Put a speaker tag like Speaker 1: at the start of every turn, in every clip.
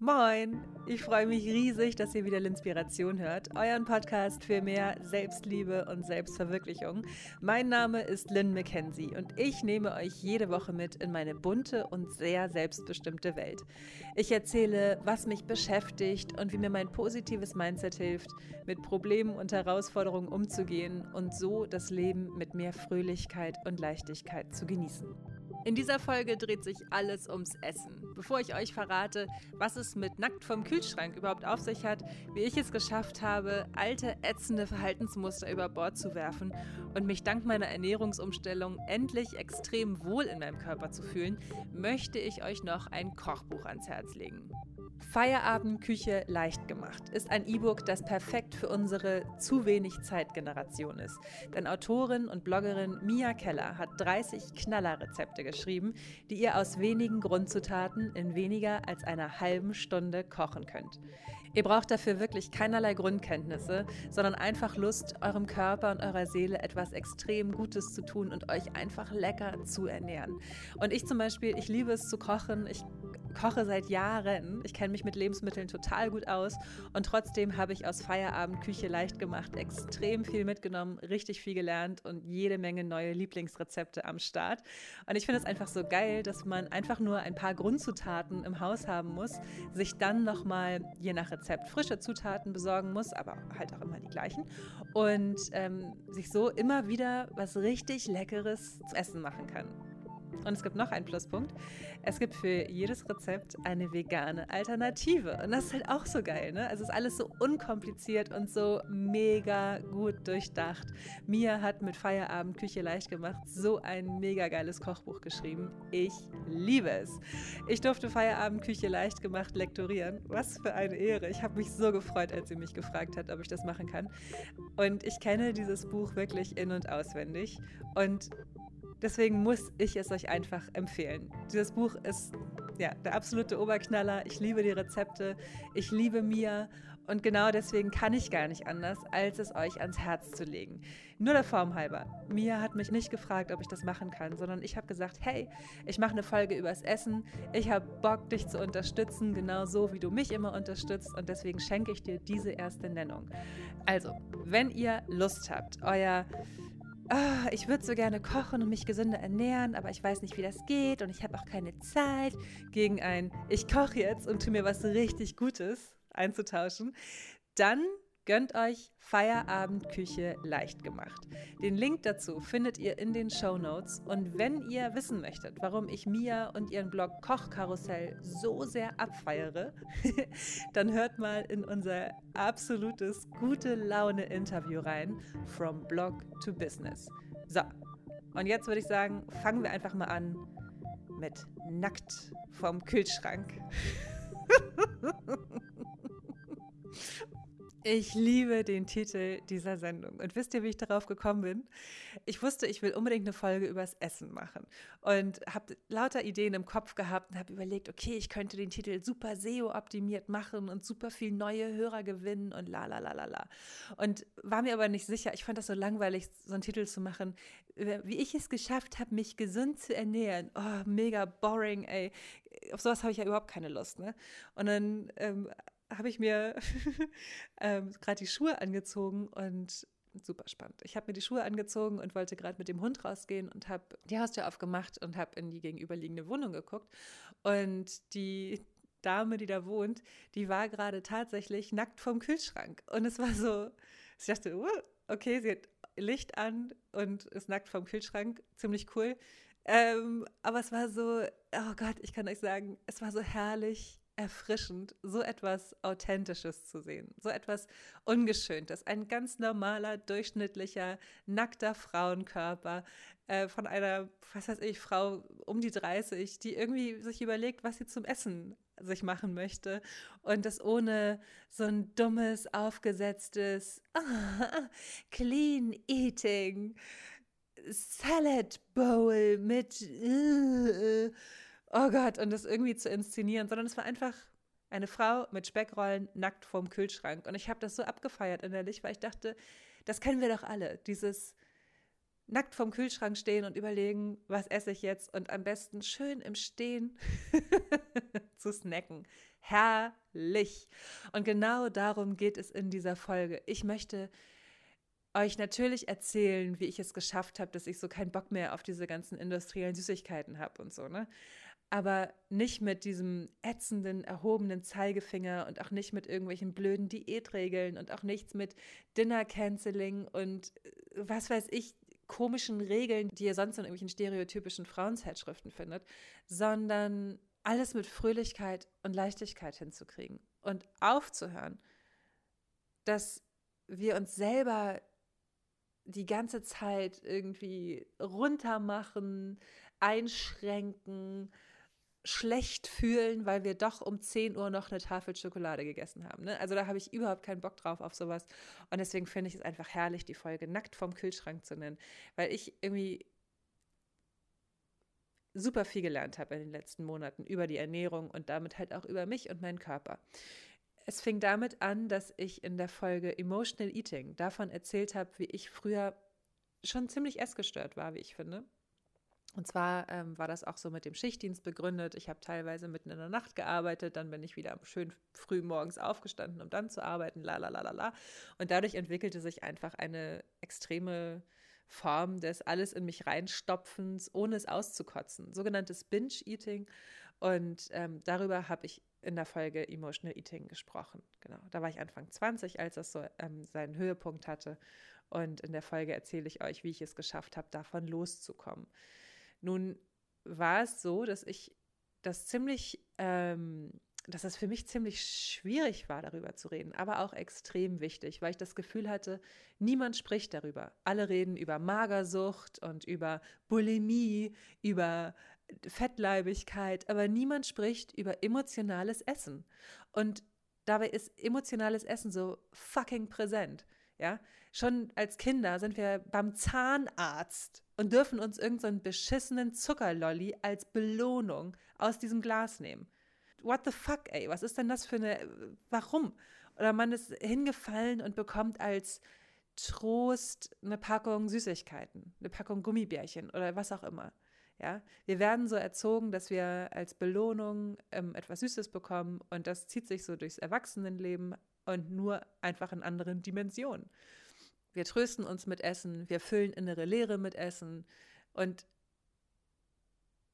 Speaker 1: Moin! Ich freue mich riesig, dass ihr wieder L'Inspiration hört, euren Podcast für mehr Selbstliebe und Selbstverwirklichung. Mein Name ist Lynn McKenzie und ich nehme euch jede Woche mit in meine bunte und sehr selbstbestimmte Welt. Ich erzähle, was mich beschäftigt und wie mir mein positives Mindset hilft, mit Problemen und Herausforderungen umzugehen und so das Leben mit mehr Fröhlichkeit und Leichtigkeit zu genießen. In dieser Folge dreht sich alles ums Essen. Bevor ich euch verrate, was es mit nackt vom Kühlschrank überhaupt auf sich hat, wie ich es geschafft habe, alte, ätzende Verhaltensmuster über Bord zu werfen und mich dank meiner Ernährungsumstellung endlich extrem wohl in meinem Körper zu fühlen, möchte ich euch noch ein Kochbuch ans Herz legen. Feierabendküche leicht gemacht ist ein E-Book, das perfekt für unsere zu wenig Zeit-Generation ist. Denn Autorin und Bloggerin Mia Keller hat 30 Knallerrezepte geschrieben, die ihr aus wenigen Grundzutaten in weniger als einer halben Stunde kochen könnt. Ihr braucht dafür wirklich keinerlei Grundkenntnisse, sondern einfach Lust, eurem Körper und eurer Seele etwas extrem Gutes zu tun und euch einfach lecker zu ernähren. Und ich zum Beispiel, ich liebe es zu kochen. Ich koche seit Jahren. Ich kenne mich mit Lebensmitteln total gut aus und trotzdem habe ich aus Feierabend Küche leicht gemacht extrem viel mitgenommen, richtig viel gelernt und jede Menge neue Lieblingsrezepte am Start. Und ich finde es einfach so geil, dass man einfach nur ein paar Grundzutaten im Haus haben muss, sich dann nochmal je nach Rezept frische Zutaten besorgen muss, aber halt auch immer die gleichen und ähm, sich so immer wieder was richtig Leckeres zu essen machen kann. Und es gibt noch einen Pluspunkt. Es gibt für jedes Rezept eine vegane Alternative. Und das ist halt auch so geil, ne? Also es ist alles so unkompliziert und so mega gut durchdacht. Mia hat mit Feierabend Küche leicht gemacht so ein mega geiles Kochbuch geschrieben. Ich liebe es. Ich durfte Feierabend Küche leicht gemacht lektorieren. Was für eine Ehre. Ich habe mich so gefreut, als sie mich gefragt hat, ob ich das machen kann. Und ich kenne dieses Buch wirklich in- und auswendig. Und Deswegen muss ich es euch einfach empfehlen. Dieses Buch ist ja der absolute Oberknaller. Ich liebe die Rezepte, ich liebe Mia und genau deswegen kann ich gar nicht anders, als es euch ans Herz zu legen. Nur der Form halber. Mia hat mich nicht gefragt, ob ich das machen kann, sondern ich habe gesagt, hey, ich mache eine Folge übers Essen. Ich habe Bock, dich zu unterstützen, genau so wie du mich immer unterstützt und deswegen schenke ich dir diese erste Nennung. Also, wenn ihr Lust habt, euer oh, ich würde so gerne kochen und mich gesünder ernähren, aber ich weiß nicht, wie das geht und ich habe auch keine Zeit, gegen ein Ich koche jetzt und tu mir was richtig Gutes einzutauschen, dann Gönnt euch Feierabendküche leicht gemacht. Den Link dazu findet ihr in den Show Notes. Und wenn ihr wissen möchtet, warum ich Mia und ihren Blog Kochkarussell so sehr abfeiere, dann hört mal in unser absolutes gute Laune Interview rein, From Blog to Business. So, und jetzt würde ich sagen, fangen wir einfach mal an mit Nackt vom Kühlschrank. Ich liebe den Titel dieser Sendung. Und wisst ihr, wie ich darauf gekommen bin? Ich wusste, ich will unbedingt eine Folge übers Essen machen. Und habe lauter Ideen im Kopf gehabt und habe überlegt, okay, ich könnte den Titel super SEO-optimiert machen und super viel neue Hörer gewinnen und la la la la la. Und war mir aber nicht sicher. Ich fand das so langweilig, so einen Titel zu machen. Wie ich es geschafft habe, mich gesund zu ernähren. Oh, mega boring, ey. Auf sowas habe ich ja überhaupt keine Lust, ne? Und dann ähm, habe ich mir ähm, gerade die Schuhe angezogen und super spannend. Ich habe mir die Schuhe angezogen und wollte gerade mit dem Hund rausgehen und habe die Haustür aufgemacht und habe in die gegenüberliegende Wohnung geguckt. Und die Dame, die da wohnt, die war gerade tatsächlich nackt vom Kühlschrank. Und es war so, ich dachte, uh, okay, sie hat Licht an und ist nackt vom Kühlschrank. Ziemlich cool. Ähm, aber es war so, oh Gott, ich kann euch sagen, es war so herrlich erfrischend, so etwas Authentisches zu sehen, so etwas Ungeschöntes. Ein ganz normaler, durchschnittlicher, nackter Frauenkörper äh, von einer, was weiß ich, Frau um die 30, die irgendwie sich überlegt, was sie zum Essen sich machen möchte und das ohne so ein dummes, aufgesetztes Clean Eating Salad Bowl mit äh, oh Gott, und das irgendwie zu inszenieren, sondern es war einfach eine Frau mit Speckrollen nackt vorm Kühlschrank. Und ich habe das so abgefeiert innerlich, weil ich dachte, das kennen wir doch alle. Dieses nackt vorm Kühlschrank stehen und überlegen, was esse ich jetzt und am besten schön im Stehen zu snacken. Herrlich. Und genau darum geht es in dieser Folge. Ich möchte euch natürlich erzählen, wie ich es geschafft habe, dass ich so keinen Bock mehr auf diese ganzen industriellen Süßigkeiten habe und so, ne? Aber nicht mit diesem ätzenden, erhobenen Zeigefinger und auch nicht mit irgendwelchen blöden Diätregeln und auch nichts mit Dinner Canceling und äh, was weiß ich, komischen Regeln, die ihr sonst in irgendwelchen stereotypischen Frauenzeitschriften findet, sondern alles mit Fröhlichkeit und Leichtigkeit hinzukriegen und aufzuhören, dass wir uns selber die ganze Zeit irgendwie runtermachen, einschränken, schlecht fühlen, weil wir doch um 10 Uhr noch eine Tafel Schokolade gegessen haben. Ne? Also da habe ich überhaupt keinen Bock drauf auf sowas. Und deswegen finde ich es einfach herrlich, die Folge nackt vom Kühlschrank zu nennen, weil ich irgendwie super viel gelernt habe in den letzten Monaten über die Ernährung und damit halt auch über mich und meinen Körper. Es fing damit an, dass ich in der Folge Emotional Eating davon erzählt habe, wie ich früher schon ziemlich essgestört war, wie ich finde. Und zwar ähm, war das auch so mit dem Schichtdienst begründet. Ich habe teilweise mitten in der Nacht gearbeitet, dann bin ich wieder schön früh morgens aufgestanden, um dann zu arbeiten, la la la la la. Und dadurch entwickelte sich einfach eine extreme Form des alles in mich reinstopfens, ohne es auszukotzen, sogenanntes Binge-Eating. Und ähm, darüber habe ich in der Folge Emotional Eating gesprochen. Genau, da war ich Anfang 20, als das so ähm, seinen Höhepunkt hatte. Und in der Folge erzähle ich euch, wie ich es geschafft habe, davon loszukommen. Nun war es so, dass ich das ziemlich, ähm, dass es für mich ziemlich schwierig war, darüber zu reden, aber auch extrem wichtig, weil ich das Gefühl hatte, niemand spricht darüber. Alle reden über Magersucht und über Bulimie, über Fettleibigkeit, aber niemand spricht über emotionales Essen. Und dabei ist emotionales Essen so fucking präsent. Ja, schon als Kinder sind wir beim Zahnarzt und dürfen uns irgendeinen so beschissenen Zuckerlolli als Belohnung aus diesem Glas nehmen. What the fuck, ey? Was ist denn das für eine. Warum? Oder man ist hingefallen und bekommt als Trost eine Packung Süßigkeiten, eine Packung Gummibärchen oder was auch immer. Ja, wir werden so erzogen, dass wir als Belohnung ähm, etwas Süßes bekommen und das zieht sich so durchs Erwachsenenleben und nur einfach in anderen Dimensionen. Wir trösten uns mit Essen, wir füllen innere Leere mit Essen und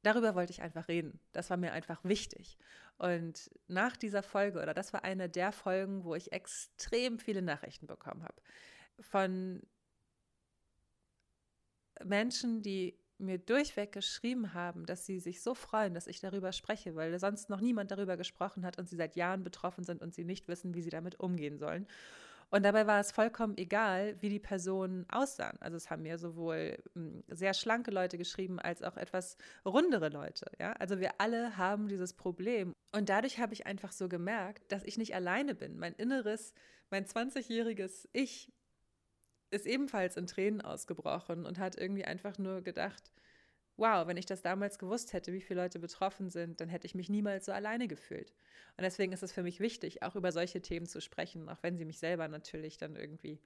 Speaker 1: darüber wollte ich einfach reden. Das war mir einfach wichtig. Und nach dieser Folge, oder das war eine der Folgen, wo ich extrem viele Nachrichten bekommen habe von Menschen, die mir durchweg geschrieben haben, dass sie sich so freuen, dass ich darüber spreche, weil sonst noch niemand darüber gesprochen hat und sie seit Jahren betroffen sind und sie nicht wissen, wie sie damit umgehen sollen. Und dabei war es vollkommen egal, wie die Personen aussahen. Also es haben mir sowohl hm, sehr schlanke Leute geschrieben als auch etwas rundere Leute. Ja? Also wir alle haben dieses Problem. Und dadurch habe ich einfach so gemerkt, dass ich nicht alleine bin. Mein inneres, mein 20-jähriges Ich ist ebenfalls in Tränen ausgebrochen und hat irgendwie einfach nur gedacht, wow, wenn ich das damals gewusst hätte, wie viele Leute betroffen sind, dann hätte ich mich niemals so alleine gefühlt. Und deswegen ist es für mich wichtig, auch über solche Themen zu sprechen, auch wenn sie mich selber natürlich dann irgendwie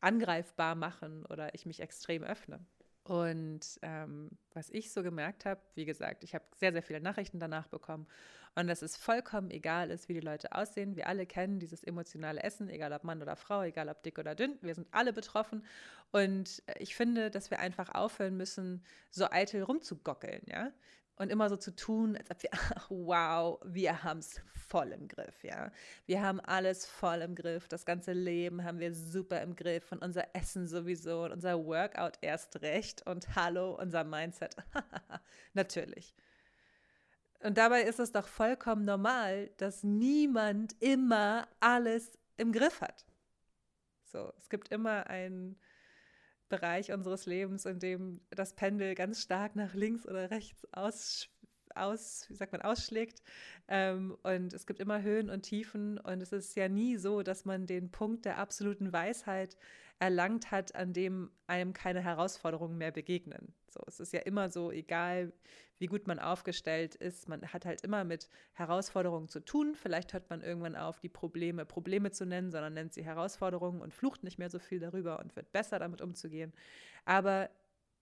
Speaker 1: angreifbar machen oder ich mich extrem öffne. Und ähm, was ich so gemerkt habe, wie gesagt, ich habe sehr, sehr viele Nachrichten danach bekommen und dass es vollkommen egal ist, wie die Leute aussehen. Wir alle kennen dieses emotionale Essen, egal ob Mann oder Frau, egal ob dick oder dünn. Wir sind alle betroffen. Und ich finde, dass wir einfach aufhören müssen, so eitel rumzugockeln, ja und immer so zu tun, als ob wir, wow, wir haben es voll im Griff, ja. Wir haben alles voll im Griff. Das ganze Leben haben wir super im Griff und unser Essen sowieso und unser Workout erst recht und hallo, unser Mindset. Natürlich. Und dabei ist es doch vollkommen normal, dass niemand immer alles im Griff hat. So, es gibt immer einen Bereich unseres Lebens, in dem das Pendel ganz stark nach links oder rechts aus, aus wie sagt man, ausschlägt. Ähm, und es gibt immer Höhen und Tiefen. Und es ist ja nie so, dass man den Punkt der absoluten Weisheit erlangt hat, an dem einem keine Herausforderungen mehr begegnen. So, es ist ja immer so, egal wie gut man aufgestellt ist, man hat halt immer mit Herausforderungen zu tun. Vielleicht hört man irgendwann auf, die Probleme Probleme zu nennen, sondern nennt sie Herausforderungen und flucht nicht mehr so viel darüber und wird besser damit umzugehen. Aber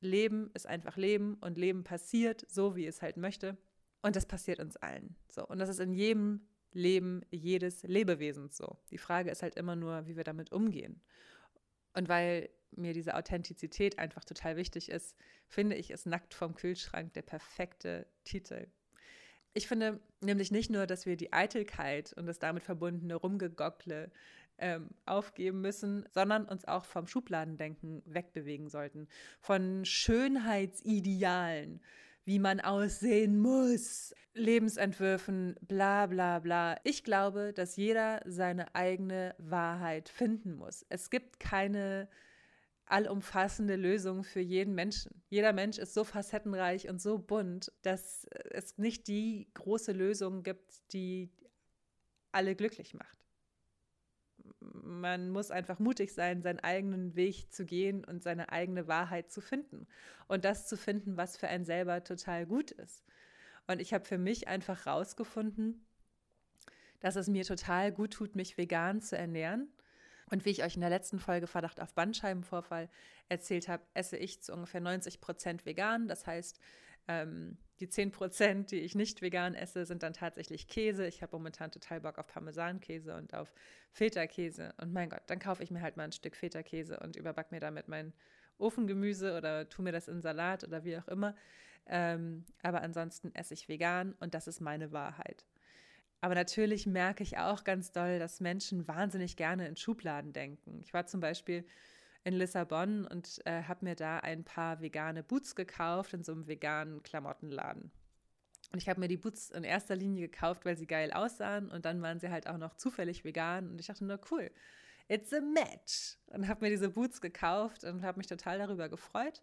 Speaker 1: Leben ist einfach Leben und Leben passiert so, wie es halt möchte. Und das passiert uns allen. So. Und das ist in jedem Leben jedes Lebewesens so. Die Frage ist halt immer nur, wie wir damit umgehen. Und weil mir diese Authentizität einfach total wichtig ist, finde ich es nackt vom Kühlschrank der perfekte Titel. Ich finde nämlich nicht nur, dass wir die Eitelkeit und das damit verbundene Rumgegockle ähm, aufgeben müssen, sondern uns auch vom Schubladendenken wegbewegen sollten. Von Schönheitsidealen, wie man aussehen muss, Lebensentwürfen, bla bla bla. Ich glaube, dass jeder seine eigene Wahrheit finden muss. Es gibt keine allumfassende Lösung für jeden Menschen. Jeder Mensch ist so facettenreich und so bunt, dass es nicht die große Lösung gibt, die alle glücklich macht man muss einfach mutig sein, seinen eigenen Weg zu gehen und seine eigene Wahrheit zu finden. Und das zu finden, was für einen selber total gut ist. Und ich habe für mich einfach rausgefunden, dass es mir total gut tut, mich vegan zu ernähren. Und wie ich euch in der letzten Folge Verdacht auf Bandscheibenvorfall erzählt habe, esse ich zu ungefähr 90 Prozent vegan. Das heißt, ähm, die 10 Prozent, die ich nicht vegan esse, sind dann tatsächlich Käse. Ich habe momentan total Bock auf Parmesankäse und auf Feta-Käse. Und mein Gott, dann kaufe ich mir halt mal ein Stück Feta-Käse und überback mir damit mein Ofengemüse oder tue mir das in Salat oder wie auch immer. Ähm, aber ansonsten esse ich vegan und das ist meine Wahrheit. Aber natürlich merke ich auch ganz doll, dass Menschen wahnsinnig gerne in Schubladen denken. Ich war zum Beispiel in Lissabon und äh, habe mir da ein paar vegane Boots gekauft in so einem veganen Klamottenladen. Und ich habe mir die Boots in erster Linie gekauft, weil sie geil aussahen und dann waren sie halt auch noch zufällig vegan und ich dachte nur, cool, it's a match. Und habe mir diese Boots gekauft und habe mich total darüber gefreut.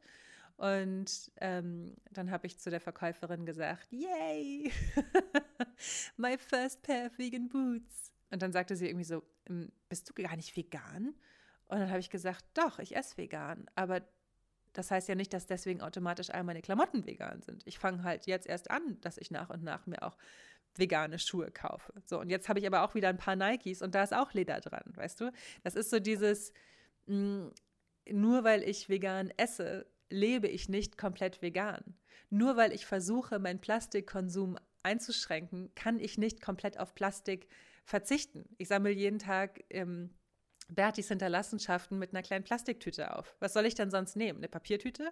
Speaker 1: Und ähm, dann habe ich zu der Verkäuferin gesagt, yay, my first pair of vegan boots. Und dann sagte sie irgendwie so, bist du gar nicht vegan? Und dann habe ich gesagt, doch, ich esse vegan. Aber das heißt ja nicht, dass deswegen automatisch all meine Klamotten vegan sind. Ich fange halt jetzt erst an, dass ich nach und nach mir auch vegane Schuhe kaufe. So, und jetzt habe ich aber auch wieder ein paar Nikes und da ist auch Leder dran, weißt du? Das ist so dieses, mh, nur weil ich vegan esse, lebe ich nicht komplett vegan. Nur weil ich versuche, meinen Plastikkonsum einzuschränken, kann ich nicht komplett auf Plastik verzichten. Ich sammle jeden Tag ähm, Bertis Hinterlassenschaften mit einer kleinen Plastiktüte auf. Was soll ich denn sonst nehmen? Eine Papiertüte?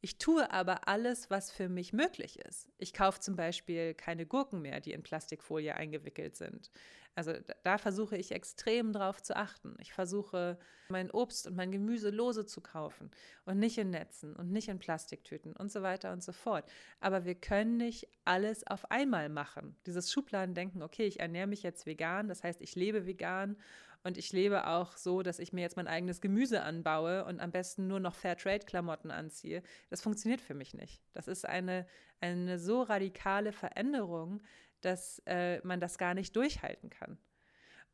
Speaker 1: Ich tue aber alles, was für mich möglich ist. Ich kaufe zum Beispiel keine Gurken mehr, die in Plastikfolie eingewickelt sind. Also da versuche ich extrem drauf zu achten. Ich versuche, mein Obst und mein Gemüse lose zu kaufen und nicht in Netzen und nicht in Plastiktüten und so weiter und so fort. Aber wir können nicht alles auf einmal machen. Dieses Schubladendenken, okay, ich ernähre mich jetzt vegan, das heißt, ich lebe vegan und ich lebe auch so, dass ich mir jetzt mein eigenes Gemüse anbaue und am besten nur noch Fairtrade-Klamotten anziehe. Das funktioniert für mich nicht. Das ist eine, eine so radikale Veränderung, dass äh, man das gar nicht durchhalten kann.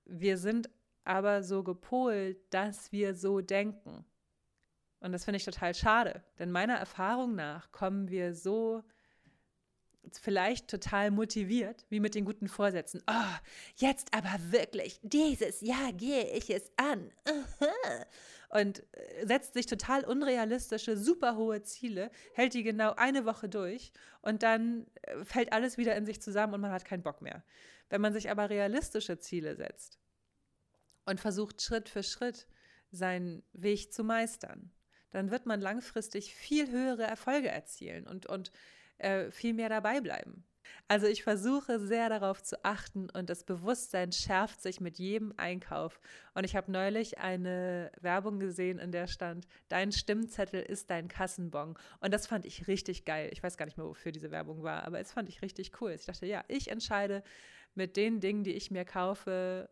Speaker 1: Wir sind aber so gepolt, dass wir so denken. Und das finde ich total schade, denn meiner Erfahrung nach kommen wir so vielleicht total motiviert, wie mit den guten Vorsätzen. Oh, jetzt aber wirklich, dieses Jahr gehe ich es an. Und äh, setzt sich total unrealistische, super hohe Ziele, hält die genau eine Woche durch und dann äh, fällt alles wieder in sich zusammen und man hat keinen Bock mehr. Wenn man sich aber realistische Ziele setzt und versucht Schritt für Schritt seinen Weg zu meistern, dann wird man langfristig viel höhere Erfolge erzielen und, und äh, viel mehr dabei bleiben. Also ich versuche sehr darauf zu achten und das Bewusstsein schärft sich mit jedem Einkauf. Und ich habe neulich eine Werbung gesehen, in der stand, dein Stimmzettel ist dein Kassenbon. Und das fand ich richtig geil. Ich weiß gar nicht mehr, wofür diese Werbung war, aber es fand ich richtig cool. Ich dachte, ja, ich entscheide mit den Dingen, die ich mir kaufe,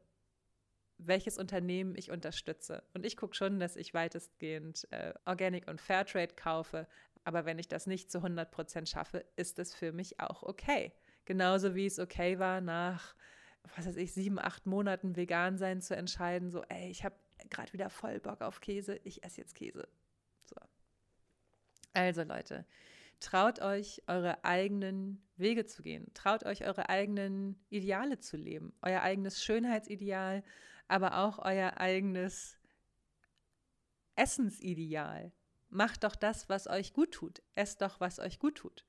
Speaker 1: welches Unternehmen ich unterstütze. Und ich gucke schon, dass ich weitestgehend äh, Organic und Fairtrade kaufe, aber wenn ich das nicht zu 100 Prozent schaffe, ist es für mich auch okay. Genauso wie es okay war, nach, was weiß ich, sieben, acht Monaten vegan sein zu entscheiden, so, ey, ich habe gerade wieder voll Bock auf Käse, ich esse jetzt Käse. So. Also Leute, traut euch, eure eigenen Wege zu gehen. Traut euch, eure eigenen Ideale zu leben. Euer eigenes Schönheitsideal, aber auch euer eigenes Essensideal. Macht doch das, was euch gut tut. Esst doch, was euch gut tut.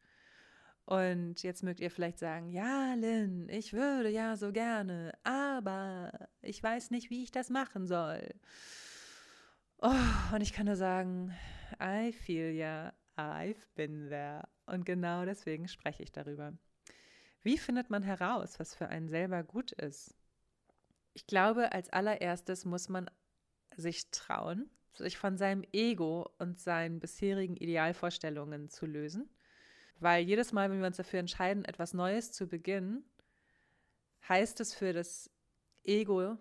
Speaker 1: Und jetzt mögt ihr vielleicht sagen, ja, Lynn, ich würde ja so gerne, aber ich weiß nicht, wie ich das machen soll. Oh, und ich kann nur sagen, I feel ya, I've been there. Und genau deswegen spreche ich darüber. Wie findet man heraus, was für einen selber gut ist? Ich glaube, als allererstes muss man sich trauen, sich von seinem Ego und seinen bisherigen Idealvorstellungen zu lösen. Weil jedes Mal, wenn wir uns dafür entscheiden, etwas Neues zu beginnen, heißt es für das Ego,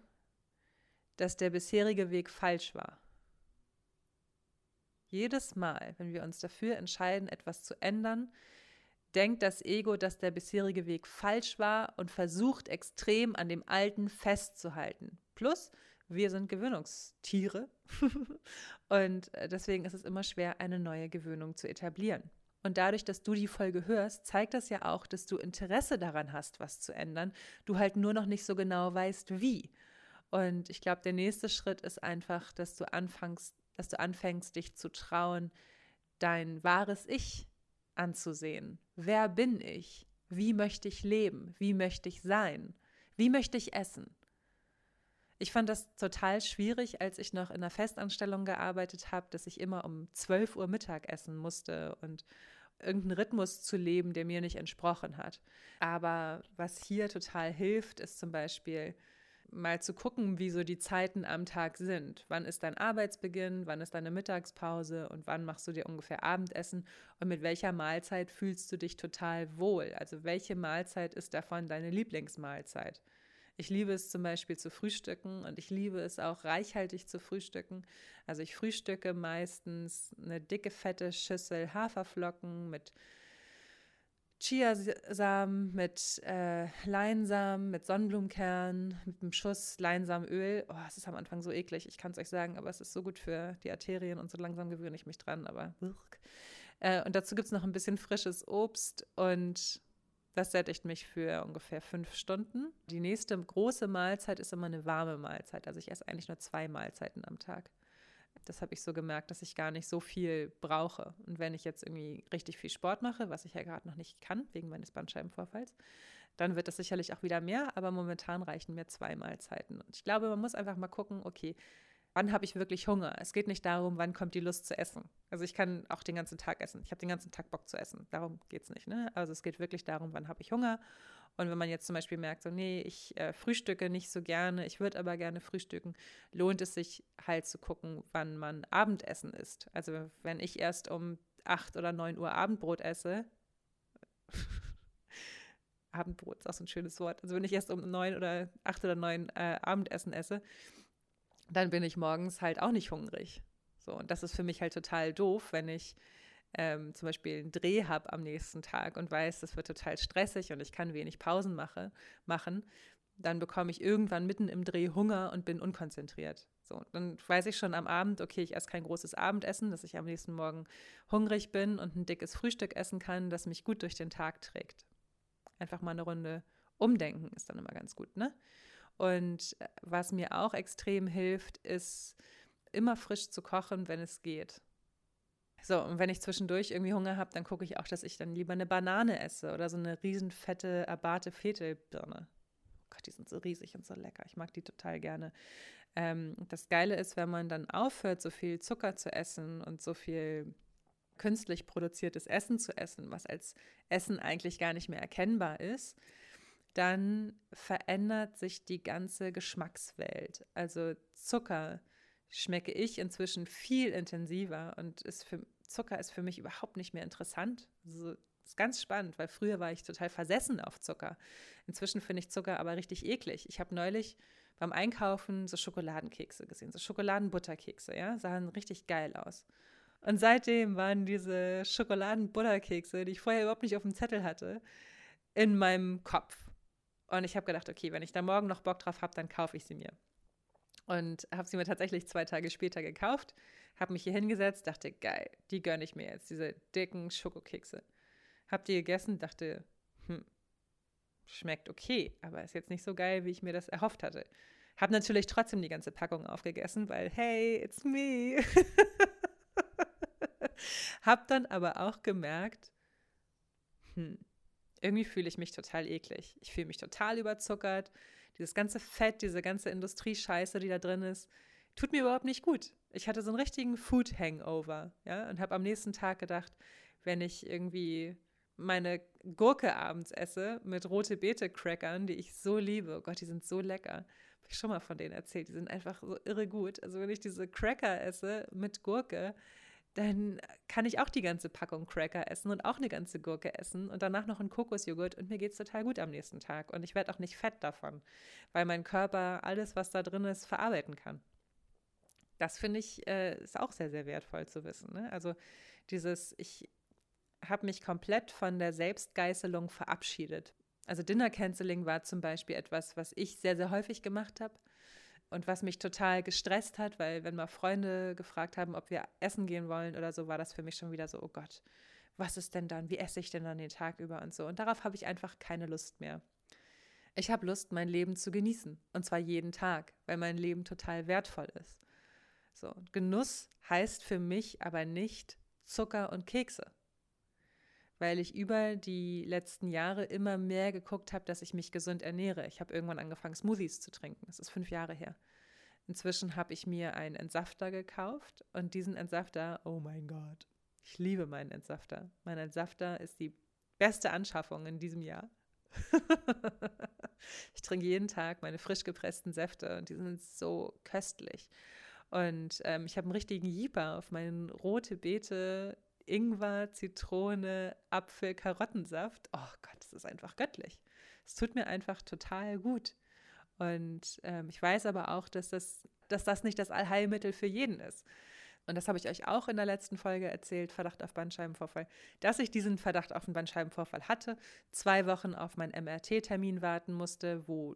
Speaker 1: dass der bisherige Weg falsch war. Jedes Mal, wenn wir uns dafür entscheiden, etwas zu ändern, denkt das Ego, dass der bisherige Weg falsch war und versucht extrem an dem Alten festzuhalten. Plus, wir sind Gewöhnungstiere und äh, deswegen ist es immer schwer, eine neue Gewöhnung zu etablieren. Und dadurch, dass du die Folge hörst, zeigt das ja auch, dass du Interesse daran hast, was zu ändern. Du halt nur noch nicht so genau weißt, wie. Und ich glaube, der nächste Schritt ist einfach, dass du anfängst, dass du anfängst, dich zu trauen, dein wahres Ich anzusehen. Wer bin ich? Wie möchte ich leben? Wie möchte ich sein? Wie möchte ich essen? Ich fand das total schwierig, als ich noch in einer Festanstellung gearbeitet habe, dass ich immer um 12 Uhr Mittag essen musste und irgendeinen Rhythmus zu leben, der mir nicht entsprochen hat. Aber was hier total hilft, ist zum Beispiel mal zu gucken, wie so die Zeiten am Tag sind. Wann ist dein Arbeitsbeginn, wann ist deine Mittagspause und wann machst du dir ungefähr Abendessen und mit welcher Mahlzeit fühlst du dich total wohl? Also welche Mahlzeit ist davon deine Lieblingsmahlzeit? Ich liebe es zum Beispiel zu frühstücken und ich liebe es auch reichhaltig zu frühstücken. Also ich frühstücke meistens eine dicke, fette Schüssel Haferflocken mit Chiasamen, mit äh, Leinsamen, mit Sonnenblumenkernen, mit einem Schuss Leinsamenöl. Oh, es ist am Anfang so eklig, ich kann es euch sagen, aber es ist so gut für die Arterien und so langsam gewöhne ich mich dran, aber äh, und dazu gibt es noch ein bisschen frisches Obst und das sättigt mich für ungefähr fünf Stunden. Die nächste große Mahlzeit ist immer eine warme Mahlzeit. Also ich esse eigentlich nur zwei Mahlzeiten am Tag. Das habe ich so gemerkt, dass ich gar nicht so viel brauche. Und wenn ich jetzt irgendwie richtig viel Sport mache, was ich ja gerade noch nicht kann, wegen meines Bandscheibenvorfalls, dann wird das sicherlich auch wieder mehr. Aber momentan reichen mir zwei Mahlzeiten. Und ich glaube, man muss einfach mal gucken, okay, wann habe ich wirklich Hunger? Es geht nicht darum, wann kommt die Lust zu essen. Also ich kann auch den ganzen Tag essen. Ich habe den ganzen Tag Bock zu essen. Darum geht es nicht. Ne? Also es geht wirklich darum, wann habe ich Hunger und wenn man jetzt zum Beispiel merkt, so, nee, ich äh, frühstücke nicht so gerne, ich würde aber gerne frühstücken, lohnt es sich halt zu gucken, wann man Abendessen isst. Also wenn ich erst um 8 oder 9 Uhr Abendbrot esse, Abendbrot ist auch so ein schönes Wort. Also wenn ich erst um 9 oder 8 oder 9 äh, Abendessen esse, dann bin ich morgens halt auch nicht hungrig. So, und das ist für mich halt total doof, wenn ich ähm, zum Beispiel einen Dreh habe am nächsten Tag und weiß, das wird total stressig und ich kann wenig Pausen mache, machen, dann bekomme ich irgendwann mitten im Dreh Hunger und bin unkonzentriert. So, dann weiß ich schon am Abend, okay, ich esse kein großes Abendessen, dass ich am nächsten Morgen hungrig bin und ein dickes Frühstück essen kann, das mich gut durch den Tag trägt. Einfach mal eine Runde umdenken ist dann immer ganz gut, ne? Und äh, was mir auch extrem hilft, ist immer frisch zu kochen, wenn es geht. So, und wenn ich zwischendurch irgendwie Hunger habe, dann gucke ich auch, dass ich dann lieber eine Banane esse oder so eine riesenfette Abate Fetelbirne. Oh Gott, die sind so riesig und so lecker. Ich mag die total gerne. Ähm, das Geile ist, wenn man dann aufhört, so viel Zucker zu essen und so viel künstlich produziertes Essen zu essen, was als Essen eigentlich gar nicht mehr erkennbar ist, dann verändert sich die ganze Geschmackswelt. Also Zucker schmecke ich inzwischen viel intensiver und ist für, Zucker ist für mich überhaupt nicht mehr interessant. Also, ist ganz spannend, weil früher war ich total versessen auf Zucker. Inzwischen finde ich Zucker aber richtig eklig. Ich habe neulich beim Einkaufen so Schokoladenkekse gesehen, so Schokoladenbutterkekse, ja, sahen richtig geil aus. Und seitdem waren diese Schokoladenbutterkekse, die ich vorher überhaupt nicht auf dem Zettel hatte, in meinem Kopf. Und ich habe gedacht, okay, wenn ich da morgen noch Bock drauf habe, dann kaufe ich sie mir und habe sie mir tatsächlich zwei Tage später gekauft, habe mich hier hingesetzt, dachte, geil, die gönne ich mir jetzt, diese dicken Schokokekse. Hab die gegessen, dachte, hm, schmeckt okay, aber ist jetzt nicht so geil, wie ich mir das erhofft hatte. Hab natürlich trotzdem die ganze Packung aufgegessen, weil, hey, it's me. Hab dann aber auch gemerkt, hm, irgendwie fühle ich mich total eklig. Ich fühle mich total überzuckert. Dieses ganze Fett, diese ganze Industriescheiße, die da drin ist, tut mir überhaupt nicht gut. Ich hatte so einen richtigen Food Hangover, ja, und habe am nächsten Tag gedacht, wenn ich irgendwie meine Gurke abends esse mit rote Beete Crackern, die ich so liebe. Oh Gott, die sind so lecker. Habe ich schon mal von denen erzählt. Die sind einfach so irre gut. Also wenn ich diese Cracker esse mit Gurke, dann kann ich auch die ganze Packung Cracker essen und auch eine ganze Gurke essen und danach noch einen Kokosjoghurt und mir geht es total gut am nächsten Tag. Und ich werde auch nicht fett davon, weil mein Körper alles, was da drin ist, verarbeiten kann. Das finde ich, äh, ist auch sehr, sehr wertvoll zu wissen. Ne? Also dieses, ich habe mich komplett von der Selbstgeißelung verabschiedet. Also Dinner Canceling war zum Beispiel etwas, was ich sehr, sehr häufig gemacht habe und was mich total gestresst hat, weil wenn mal Freunde gefragt haben, ob wir essen gehen wollen oder so, war das für mich schon wieder so, oh Gott, was ist denn dann? Wie esse ich denn dann den Tag über und so? Und darauf habe ich einfach keine Lust mehr. Ich habe Lust, mein Leben zu genießen. Und zwar jeden Tag, weil mein Leben total wertvoll ist. So, Genuss heißt für mich aber nicht Zucker und Kekse weil ich über die letzten Jahre immer mehr geguckt habe, dass ich mich gesund ernähre. Ich habe irgendwann angefangen, Smoothies zu trinken. Das ist fünf Jahre her. Inzwischen habe ich mir einen Entsafter gekauft und diesen Entsafter, oh mein Gott, ich liebe meinen Entsafter. Mein Entsafter ist die beste Anschaffung in diesem Jahr. ich trinke jeden Tag meine frisch gepressten Säfte und die sind so köstlich. Und ähm, ich habe einen richtigen Jeeper auf meinen rote Beete Ingwer, Zitrone, Apfel, Karottensaft. Oh Gott, das ist einfach göttlich. Es tut mir einfach total gut. Und ähm, ich weiß aber auch, dass das, dass das nicht das Allheilmittel für jeden ist. Und das habe ich euch auch in der letzten Folge erzählt, Verdacht auf Bandscheibenvorfall, dass ich diesen Verdacht auf einen Bandscheibenvorfall hatte, zwei Wochen auf meinen MRT-Termin warten musste, wo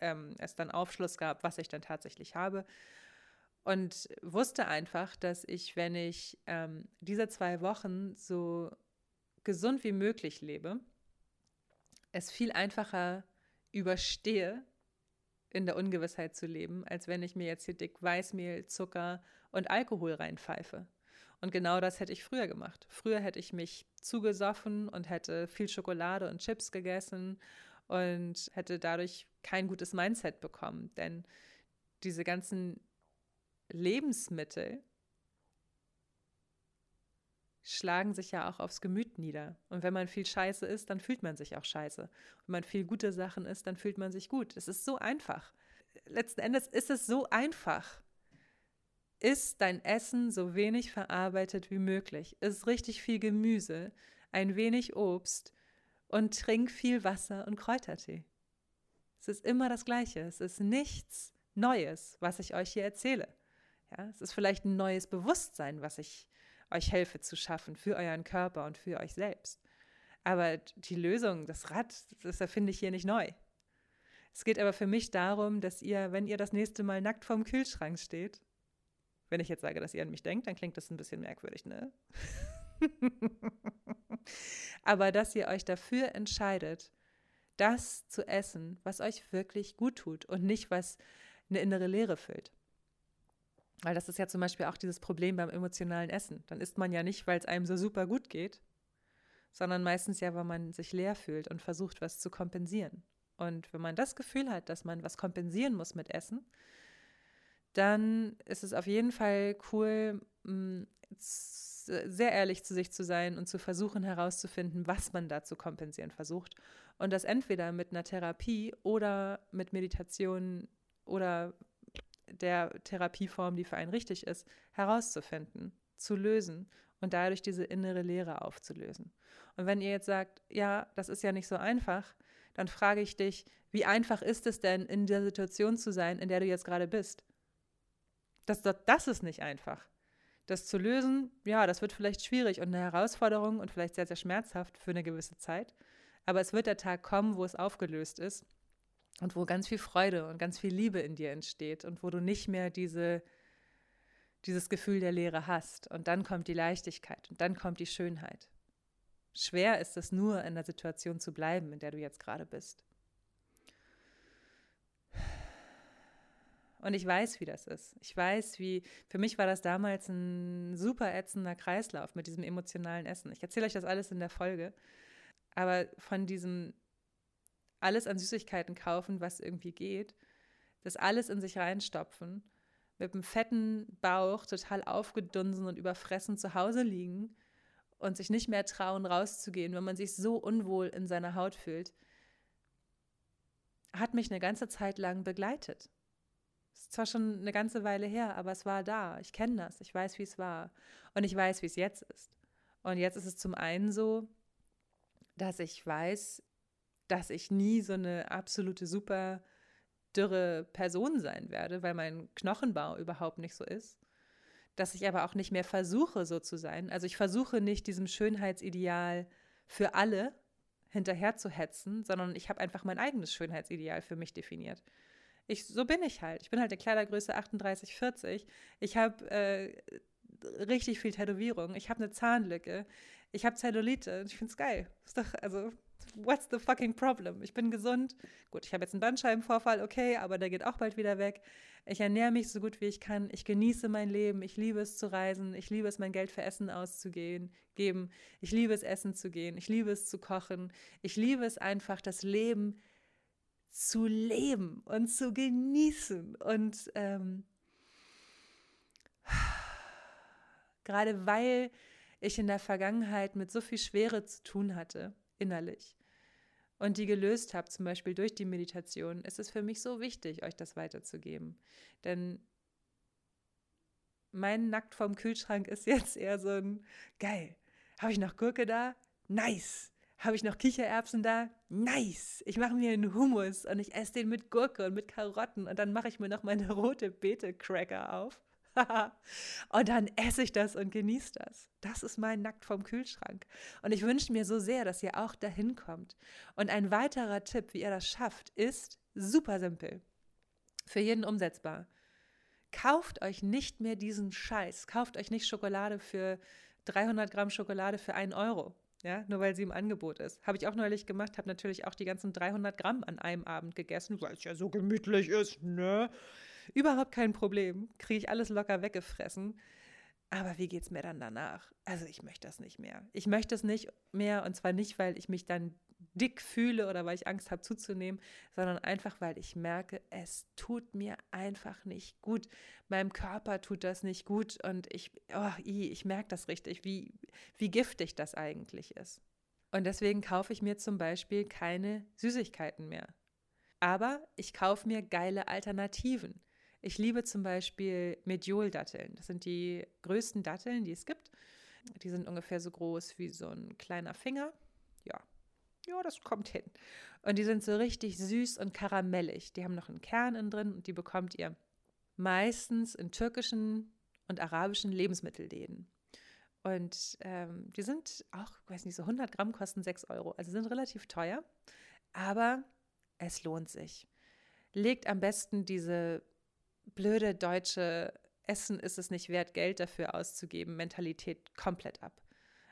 Speaker 1: ähm, es dann Aufschluss gab, was ich dann tatsächlich habe und wusste einfach, dass ich, wenn ich ähm, diese zwei Wochen so gesund wie möglich lebe, es viel einfacher überstehe, in der Ungewissheit zu leben, als wenn ich mir jetzt hier dick Weißmehl, Zucker und Alkohol reinpfeife. Und genau das hätte ich früher gemacht. Früher hätte ich mich zugesoffen und hätte viel Schokolade und Chips gegessen und hätte dadurch kein gutes Mindset bekommen. Denn diese ganzen Lebensmittel schlagen sich ja auch aufs Gemüt nieder. Und wenn man viel Scheiße isst, dann fühlt man sich auch scheiße. Wenn man viel gute Sachen isst, dann fühlt man sich gut. Es ist so einfach. Letzten Endes ist es so einfach. Ist dein Essen so wenig verarbeitet wie möglich. Ist richtig viel Gemüse, ein wenig Obst und trink viel Wasser und Kräutertee. Es ist immer das Gleiche. Es ist nichts Neues, was ich euch hier erzähle. Ja, es ist vielleicht ein neues Bewusstsein, was ich euch helfe zu schaffen für euren Körper und für euch selbst. Aber die Lösung, das Rad, das erfinde ich hier nicht neu. Es geht aber für mich darum, dass ihr, wenn ihr das nächste Mal nackt vorm Kühlschrank steht, wenn ich jetzt sage, dass ihr an mich denkt, dann klingt das ein bisschen merkwürdig, ne? aber dass ihr euch dafür entscheidet, das zu essen, was euch wirklich gut tut und nicht was eine innere Leere füllt. Weil das ist ja zum Beispiel auch dieses Problem beim emotionalen Essen. Dann isst man ja nicht, weil es einem so super gut geht, sondern meistens ja, weil man sich leer fühlt und versucht, was zu kompensieren. Und wenn man das Gefühl hat, dass man was kompensieren muss mit Essen, dann ist es auf jeden Fall cool, mm, sehr ehrlich zu sich zu sein und zu versuchen herauszufinden, was man da zu kompensieren versucht. Und das entweder mit einer Therapie oder mit Meditation oder der Therapieform, die für einen richtig ist, herauszufinden, zu lösen und dadurch diese innere Leere aufzulösen. Und wenn ihr jetzt sagt, ja, das ist ja nicht so einfach, dann frage ich dich, wie einfach ist es denn, in der Situation zu sein, in der du jetzt gerade bist? Das, das, das ist nicht einfach. Das zu lösen, ja, das wird vielleicht schwierig und eine Herausforderung und vielleicht sehr, sehr schmerzhaft für eine gewisse Zeit. Aber es wird der Tag kommen, wo es aufgelöst ist und wo ganz viel Freude und ganz viel Liebe in dir entsteht und wo du nicht mehr diese, dieses Gefühl der Leere hast. Und dann kommt die Leichtigkeit und dann kommt die Schönheit. Schwer ist es nur, in der Situation zu bleiben, in der du jetzt gerade bist. Und ich weiß, wie das ist. Ich weiß, wie, für mich war das damals ein super ätzender Kreislauf mit diesem emotionalen Essen. Ich erzähle euch das alles in der Folge. Aber von diesem alles an Süßigkeiten kaufen, was irgendwie geht, das alles in sich reinstopfen, mit einem fetten Bauch total aufgedunsen und überfressen zu Hause liegen und sich nicht mehr trauen, rauszugehen, wenn man sich so unwohl in seiner Haut fühlt, hat mich eine ganze Zeit lang begleitet. Ist zwar schon eine ganze Weile her, aber es war da. Ich kenne das. Ich weiß, wie es war. Und ich weiß, wie es jetzt ist. Und jetzt ist es zum einen so, dass ich weiß, dass ich nie so eine absolute super dürre Person sein werde, weil mein Knochenbau überhaupt nicht so ist. Dass ich aber auch nicht mehr versuche, so zu sein. Also ich versuche nicht diesem Schönheitsideal für alle hinterher zu hetzen, sondern ich habe einfach mein eigenes Schönheitsideal für mich definiert. Ich, so bin ich halt. Ich bin halt der Kleidergröße 38, 40. Ich habe äh, richtig viel Tätowierung. Ich habe eine Zahnlücke. Ich habe Zellulite. Ich finde es geil. Ist doch, also, what's the fucking problem? Ich bin gesund. Gut, ich habe jetzt einen Bandscheibenvorfall, okay, aber der geht auch bald wieder weg. Ich ernähre mich so gut wie ich kann. Ich genieße mein Leben. Ich liebe es zu reisen. Ich liebe es, mein Geld für Essen auszugeben. Geben. Ich liebe es, essen zu gehen. Ich liebe es zu kochen. Ich liebe es einfach, das Leben zu leben und zu genießen. Und ähm, gerade weil ich in der Vergangenheit mit so viel Schwere zu tun hatte, innerlich, und die gelöst habe, zum Beispiel durch die Meditation, ist es für mich so wichtig, euch das weiterzugeben. Denn mein Nackt vom Kühlschrank ist jetzt eher so ein, geil, habe ich noch Gurke da? Nice. Habe ich noch Kichererbsen da? Nice. Ich mache mir einen Hummus und ich esse den mit Gurke und mit Karotten und dann mache ich mir noch meine rote Beete-Cracker auf. und dann esse ich das und genieße das. Das ist mein Nackt vom Kühlschrank. Und ich wünsche mir so sehr, dass ihr auch dahin kommt. Und ein weiterer Tipp, wie ihr das schafft, ist super simpel. Für jeden umsetzbar. Kauft euch nicht mehr diesen Scheiß. Kauft euch nicht Schokolade für 300 Gramm Schokolade für einen Euro. Ja, nur weil sie im Angebot ist. Habe ich auch neulich gemacht, habe natürlich auch die ganzen 300 Gramm an einem Abend gegessen, weil es ja so gemütlich ist, ne? Überhaupt kein Problem. Kriege ich alles locker weggefressen. Aber wie geht es mir dann danach? Also ich möchte das nicht mehr. Ich möchte es nicht mehr und zwar nicht, weil ich mich dann dick fühle oder weil ich Angst habe zuzunehmen, sondern einfach, weil ich merke, es tut mir einfach nicht gut. Meinem Körper tut das nicht gut und ich, oh, ich merke das richtig, wie, wie giftig das eigentlich ist. Und deswegen kaufe ich mir zum Beispiel keine Süßigkeiten mehr. Aber ich kaufe mir geile Alternativen. Ich liebe zum Beispiel Mediol-Datteln. Das sind die größten Datteln, die es gibt. Die sind ungefähr so groß wie so ein kleiner Finger. Ja, ja, das kommt hin. Und die sind so richtig süß und karamellig. Die haben noch einen Kern innen drin und die bekommt ihr meistens in türkischen und arabischen Lebensmittelläden. Und ähm, die sind auch, weiß nicht, so 100 Gramm kosten 6 Euro. Also sind relativ teuer, aber es lohnt sich. Legt am besten diese blöde deutsche Essen ist es nicht wert, Geld dafür auszugeben, Mentalität komplett ab.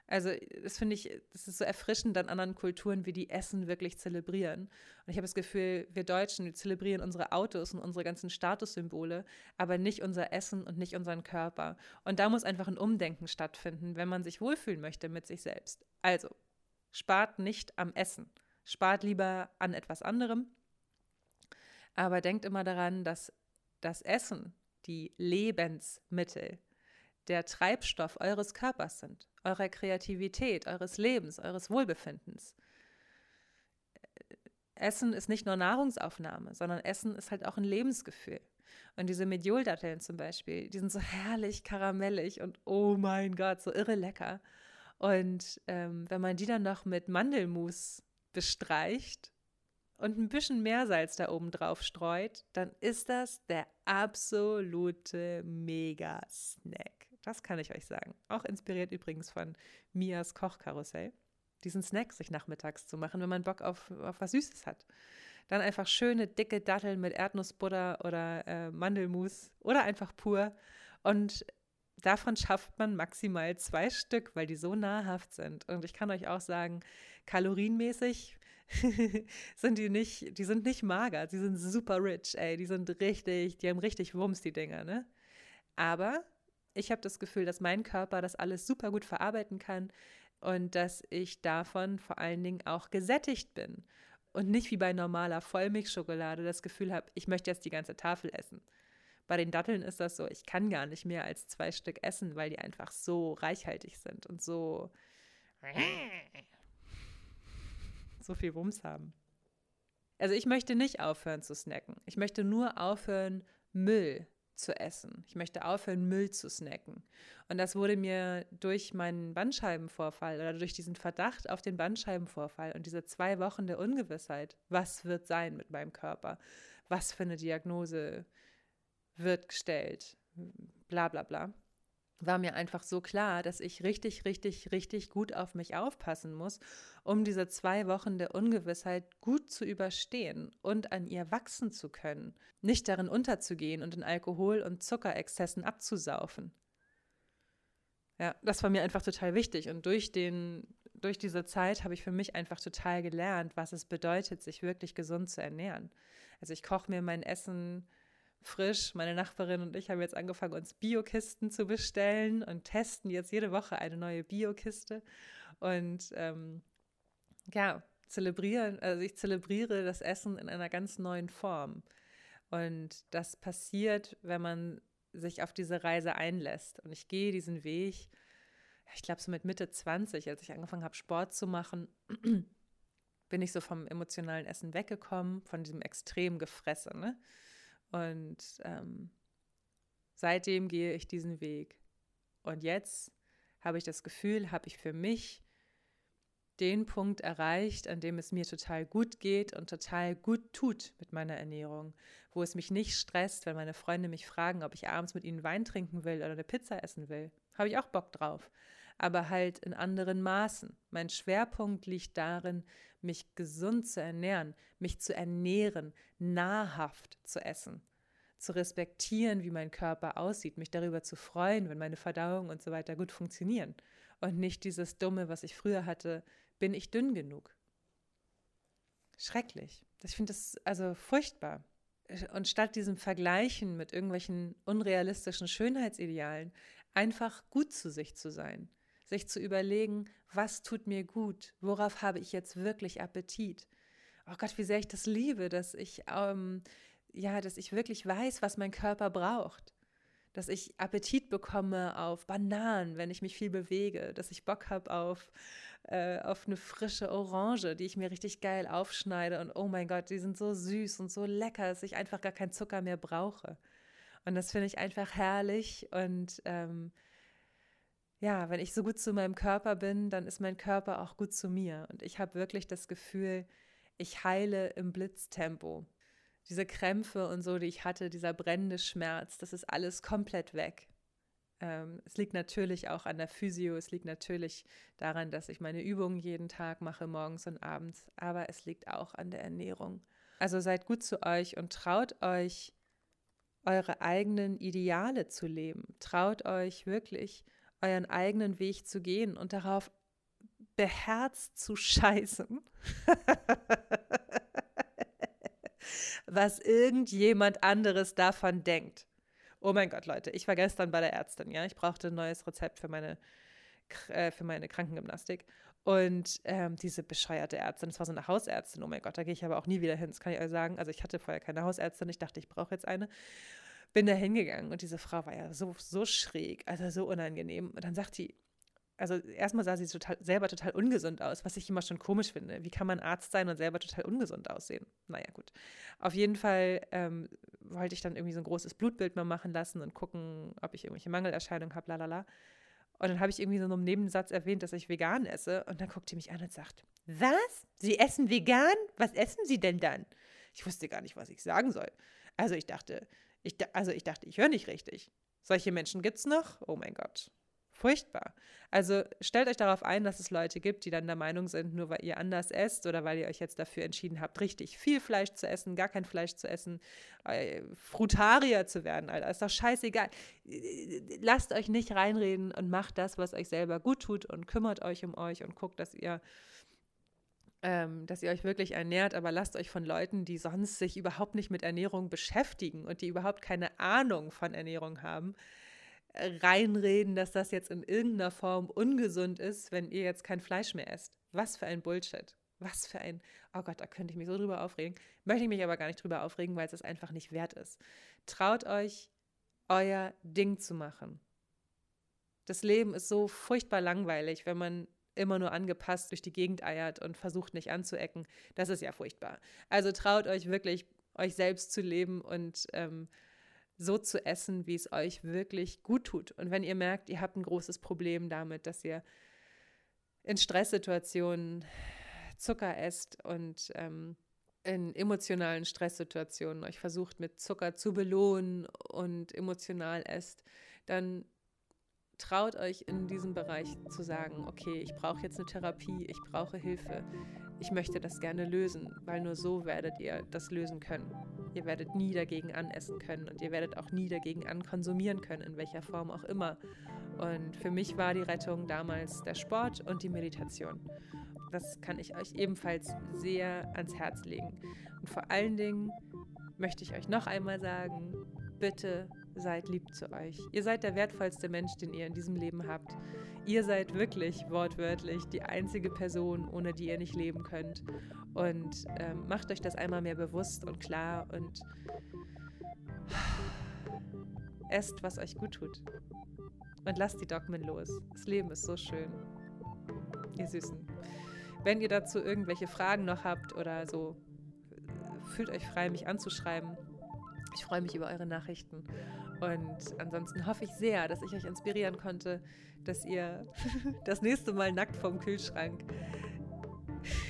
Speaker 1: Also, das finde ich, das ist so erfrischend an anderen Kulturen, wie die Essen wirklich zelebrieren. Und ich habe das Gefühl, wir Deutschen, wir zelebrieren unsere Autos und unsere ganzen Statussymbole, aber nicht unser Essen und nicht unseren Körper. Und da muss einfach ein Umdenken stattfinden, wenn man sich wohlfühlen möchte mit sich selbst. Also, spart nicht am Essen. Spart lieber an etwas anderem. Aber denkt immer daran, dass das Essen, die Lebensmittel, der Treibstoff eures Körpers sind, eurer Kreativität, eures Lebens, eures Wohlbefindens. Essen ist nicht nur Nahrungsaufnahme, sondern Essen ist halt auch ein Lebensgefühl. Und diese Medioldatteln zum Beispiel, die sind so herrlich karamellig und oh mein Gott, so irre lecker. Und ähm, wenn man die dann noch mit Mandelmus bestreicht und ein bisschen Meersalz da oben drauf streut, dann ist das der absolute Mega-Snack. Das kann ich euch sagen. Auch inspiriert übrigens von Mias Kochkarussell. Diesen Snack sich nachmittags zu machen, wenn man Bock auf, auf was Süßes hat. Dann einfach schöne, dicke Datteln mit Erdnussbutter oder äh, Mandelmus oder einfach pur. Und davon schafft man maximal zwei Stück, weil die so nahrhaft sind. Und ich kann euch auch sagen, kalorienmäßig sind die nicht, die sind nicht mager, sie sind super rich, ey, die sind richtig, die haben richtig Wumms, die Dinger, ne? Aber ich habe das Gefühl, dass mein Körper das alles super gut verarbeiten kann und dass ich davon vor allen Dingen auch gesättigt bin und nicht wie bei normaler Vollmilchschokolade das Gefühl habe, ich möchte jetzt die ganze Tafel essen. Bei den Datteln ist das so, ich kann gar nicht mehr als zwei Stück essen, weil die einfach so reichhaltig sind und so so viel Wumms haben. Also ich möchte nicht aufhören zu snacken. Ich möchte nur aufhören, Müll zu essen. Ich möchte aufhören, Müll zu snacken. Und das wurde mir durch meinen Bandscheibenvorfall oder durch diesen Verdacht auf den Bandscheibenvorfall und diese zwei Wochen der Ungewissheit, was wird sein mit meinem Körper, was für eine Diagnose wird gestellt, bla bla bla, war mir einfach so klar, dass ich richtig, richtig, richtig gut auf mich aufpassen muss, um diese zwei Wochen der Ungewissheit gut zu überstehen und an ihr wachsen zu können, nicht darin unterzugehen und in Alkohol- und Zuckerexzessen abzusaufen. Ja, das war mir einfach total wichtig und durch den durch diese Zeit habe ich für mich einfach total gelernt, was es bedeutet, sich wirklich gesund zu ernähren. Also ich koche mir mein Essen frisch. Meine Nachbarin und ich haben jetzt angefangen, uns Biokisten zu bestellen und testen jetzt jede Woche eine neue Biokiste. Und ähm, ja, zelebrieren, also ich zelebriere das Essen in einer ganz neuen Form. Und das passiert, wenn man sich auf diese Reise einlässt. Und ich gehe diesen Weg, ich glaube so mit Mitte 20, als ich angefangen habe, Sport zu machen, bin ich so vom emotionalen Essen weggekommen, von diesem extrem Gefresse. Ne? Und ähm, seitdem gehe ich diesen Weg. Und jetzt habe ich das Gefühl, habe ich für mich den Punkt erreicht, an dem es mir total gut geht und total gut tut mit meiner Ernährung, wo es mich nicht stresst, wenn meine Freunde mich fragen, ob ich abends mit ihnen Wein trinken will oder eine Pizza essen will. Habe ich auch Bock drauf, aber halt in anderen Maßen. Mein Schwerpunkt liegt darin, mich gesund zu ernähren, mich zu ernähren, nahrhaft zu essen, zu respektieren, wie mein Körper aussieht, mich darüber zu freuen, wenn meine Verdauung und so weiter gut funktionieren. Und nicht dieses Dumme, was ich früher hatte, bin ich dünn genug. Schrecklich. Ich finde das also furchtbar. Und statt diesem Vergleichen mit irgendwelchen unrealistischen Schönheitsidealen, einfach gut zu sich zu sein sich zu überlegen, was tut mir gut, worauf habe ich jetzt wirklich Appetit. Oh Gott, wie sehr ich das liebe, dass ich ähm, ja, dass ich wirklich weiß, was mein Körper braucht. Dass ich Appetit bekomme auf Bananen, wenn ich mich viel bewege, dass ich Bock habe auf, äh, auf eine frische Orange, die ich mir richtig geil aufschneide und oh mein Gott, die sind so süß und so lecker, dass ich einfach gar keinen Zucker mehr brauche. Und das finde ich einfach herrlich und ähm, ja, wenn ich so gut zu meinem Körper bin, dann ist mein Körper auch gut zu mir. Und ich habe wirklich das Gefühl, ich heile im Blitztempo. Diese Krämpfe und so, die ich hatte, dieser brennende Schmerz, das ist alles komplett weg. Ähm, es liegt natürlich auch an der Physio, es liegt natürlich daran, dass ich meine Übungen jeden Tag mache, morgens und abends, aber es liegt auch an der Ernährung. Also seid gut zu euch und traut euch, eure eigenen Ideale zu leben. Traut euch wirklich, euren eigenen Weg zu gehen und darauf beherzt zu scheißen, was irgendjemand anderes davon denkt. Oh mein Gott, Leute, ich war gestern bei der Ärztin, ja, ich brauchte ein neues Rezept für meine, äh, für meine Krankengymnastik. Und ähm, diese bescheuerte Ärztin, das war so eine Hausärztin, oh mein Gott, da gehe ich aber auch nie wieder hin, das kann ich euch sagen. Also ich hatte vorher keine Hausärztin, ich dachte, ich brauche jetzt eine bin da hingegangen und diese Frau war ja so, so schräg, also so unangenehm. Und dann sagt die, also erstmal sah sie total, selber total ungesund aus, was ich immer schon komisch finde. Wie kann man Arzt sein und selber total ungesund aussehen? Naja, gut. Auf jeden Fall ähm, wollte ich dann irgendwie so ein großes Blutbild mal machen lassen und gucken, ob ich irgendwelche Mangelerscheinungen habe, lalala. Und dann habe ich irgendwie so einem Nebensatz erwähnt, dass ich vegan esse. Und dann guckt sie mich an und sagt, was? Sie essen vegan? Was essen Sie denn dann? Ich wusste gar nicht, was ich sagen soll. Also ich dachte, ich, also ich dachte, ich höre nicht richtig. Solche Menschen gibt es noch? Oh mein Gott. Furchtbar. Also stellt euch darauf ein, dass es Leute gibt, die dann der Meinung sind, nur weil ihr anders esst oder weil ihr euch jetzt dafür entschieden habt, richtig viel Fleisch zu essen, gar kein Fleisch zu essen, äh, Frutarier zu werden, Alter. Ist doch scheißegal. Lasst euch nicht reinreden und macht das, was euch selber gut tut und kümmert euch um euch und guckt, dass ihr ähm, dass ihr euch wirklich ernährt, aber lasst euch von Leuten, die sonst sich überhaupt nicht mit Ernährung beschäftigen und die überhaupt keine Ahnung von Ernährung haben, reinreden, dass das jetzt in irgendeiner Form ungesund ist, wenn ihr jetzt kein Fleisch mehr esst. Was für ein Bullshit. Was für ein, oh Gott, da könnte ich mich so drüber aufregen. Möchte ich mich aber gar nicht drüber aufregen, weil es es einfach nicht wert ist. Traut euch, euer Ding zu machen. Das Leben ist so furchtbar langweilig, wenn man immer nur angepasst durch die Gegend eiert und versucht nicht anzuecken. Das ist ja furchtbar. Also traut euch wirklich, euch selbst zu leben und ähm, so zu essen, wie es euch wirklich gut tut. Und wenn ihr merkt, ihr habt ein großes Problem damit, dass ihr in Stresssituationen Zucker esst und ähm, in emotionalen Stresssituationen euch versucht mit Zucker zu belohnen und emotional esst, dann traut euch in diesem Bereich zu sagen, okay, ich brauche jetzt eine Therapie, ich brauche Hilfe, ich möchte das gerne lösen, weil nur so werdet ihr das lösen können. Ihr werdet nie dagegen anessen können und ihr werdet auch nie dagegen ankonsumieren können, in welcher Form auch immer. Und für mich war die Rettung damals der Sport und die Meditation. Das kann ich euch ebenfalls sehr ans Herz legen. Und vor allen Dingen möchte ich euch noch einmal sagen, bitte seid lieb zu euch. Ihr seid der wertvollste Mensch, den ihr in diesem Leben habt. Ihr seid wirklich wortwörtlich die einzige Person, ohne die ihr nicht leben könnt. Und ähm, macht euch das einmal mehr bewusst und klar und esst, was euch gut tut. Und lasst die Dogmen los. Das Leben ist so schön. Ihr Süßen. Wenn ihr dazu irgendwelche Fragen noch habt oder so, fühlt euch frei, mich anzuschreiben. Ich freue mich über eure Nachrichten. Und ansonsten hoffe ich sehr, dass ich euch inspirieren konnte, dass ihr das nächste Mal nackt vorm Kühlschrank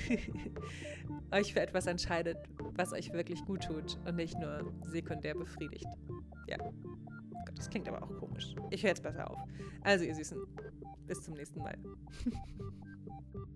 Speaker 1: euch für etwas entscheidet, was euch wirklich gut tut und nicht nur sekundär befriedigt. Ja. Das klingt aber auch komisch. Ich höre jetzt besser auf. Also, ihr Süßen, bis zum nächsten Mal.